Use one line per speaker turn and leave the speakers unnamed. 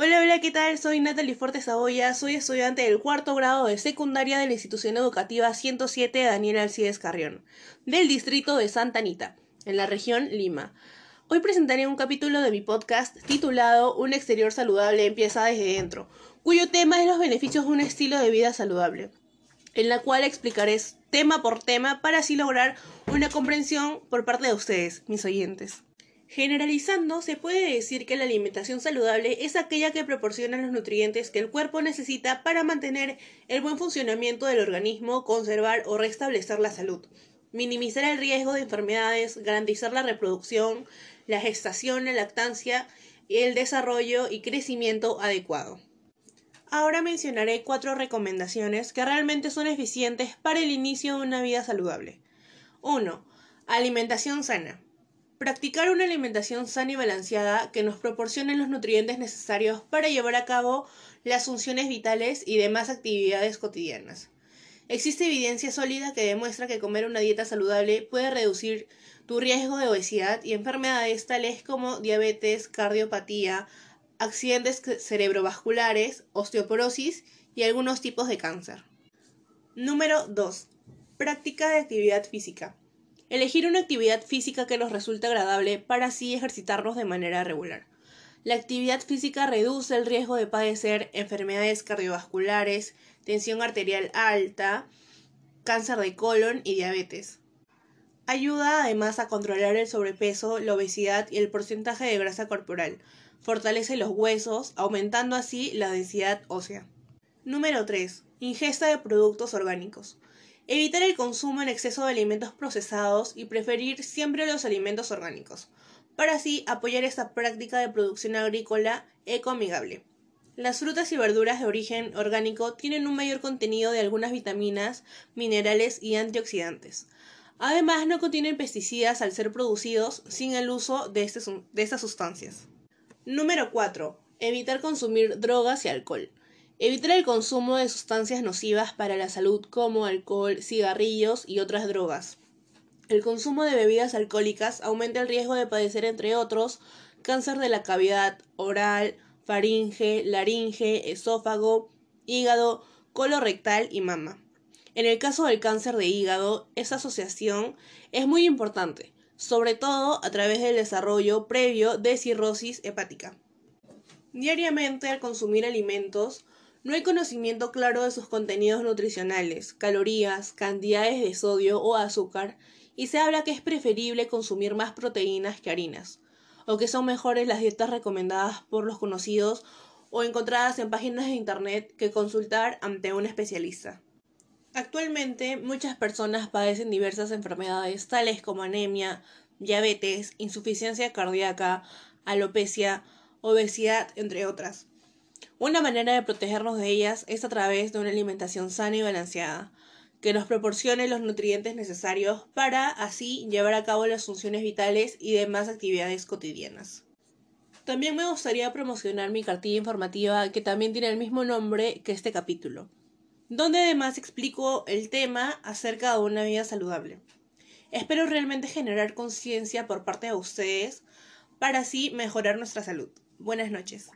Hola, hola, ¿qué tal? Soy Natalie Fuerte Saboya, soy estudiante del cuarto grado de secundaria de la institución educativa 107 Daniel Alcides Carrión, del distrito de Santa Anita, en la región Lima. Hoy presentaré un capítulo de mi podcast titulado Un exterior saludable empieza desde dentro, cuyo tema es los beneficios de un estilo de vida saludable, en la cual explicaré tema por tema para así lograr una comprensión por parte de ustedes, mis oyentes. Generalizando, se puede decir que la alimentación saludable es aquella que proporciona los nutrientes que el cuerpo necesita para mantener el buen funcionamiento del organismo, conservar o restablecer la salud, minimizar el riesgo de enfermedades, garantizar la reproducción, la gestación, la lactancia el desarrollo y crecimiento adecuado. Ahora mencionaré cuatro recomendaciones que realmente son eficientes para el inicio de una vida saludable. 1. Alimentación sana. Practicar una alimentación sana y balanceada que nos proporcione los nutrientes necesarios para llevar a cabo las funciones vitales y demás actividades cotidianas. Existe evidencia sólida que demuestra que comer una dieta saludable puede reducir tu riesgo de obesidad y enfermedades tales como diabetes, cardiopatía, accidentes cerebrovasculares, osteoporosis y algunos tipos de cáncer. Número 2. Práctica de actividad física. Elegir una actividad física que nos resulte agradable para así ejercitarnos de manera regular. La actividad física reduce el riesgo de padecer enfermedades cardiovasculares, tensión arterial alta, cáncer de colon y diabetes. Ayuda además a controlar el sobrepeso, la obesidad y el porcentaje de grasa corporal. Fortalece los huesos, aumentando así la densidad ósea. Número 3. Ingesta de productos orgánicos. Evitar el consumo en exceso de alimentos procesados y preferir siempre los alimentos orgánicos, para así apoyar esta práctica de producción agrícola ecoamigable. Las frutas y verduras de origen orgánico tienen un mayor contenido de algunas vitaminas, minerales y antioxidantes. Además, no contienen pesticidas al ser producidos sin el uso de, este estas sustancias. Número 4. Evitar consumir drogas y alcohol. Evitar el consumo de sustancias nocivas para la salud como alcohol, cigarrillos y otras drogas. El consumo de bebidas alcohólicas aumenta el riesgo de padecer, entre otros, cáncer de la cavidad oral, faringe, laringe, esófago, hígado, colorectal y mama. En el caso del cáncer de hígado, esta asociación es muy importante, sobre todo a través del desarrollo previo de cirrosis hepática. Diariamente, al consumir alimentos, no hay conocimiento claro de sus contenidos nutricionales, calorías, cantidades de sodio o azúcar, y se habla que es preferible consumir más proteínas que harinas, o que son mejores las dietas recomendadas por los conocidos o encontradas en páginas de internet que consultar ante un especialista. Actualmente muchas personas padecen diversas enfermedades tales como anemia, diabetes, insuficiencia cardíaca, alopecia, obesidad, entre otras. Una manera de protegernos de ellas es a través de una alimentación sana y balanceada, que nos proporcione los nutrientes necesarios para así llevar a cabo las funciones vitales y demás actividades cotidianas. También me gustaría promocionar mi cartilla informativa que también tiene el mismo nombre que este capítulo, donde además explico el tema acerca de una vida saludable. Espero realmente generar conciencia por parte de ustedes para así mejorar nuestra salud. Buenas noches.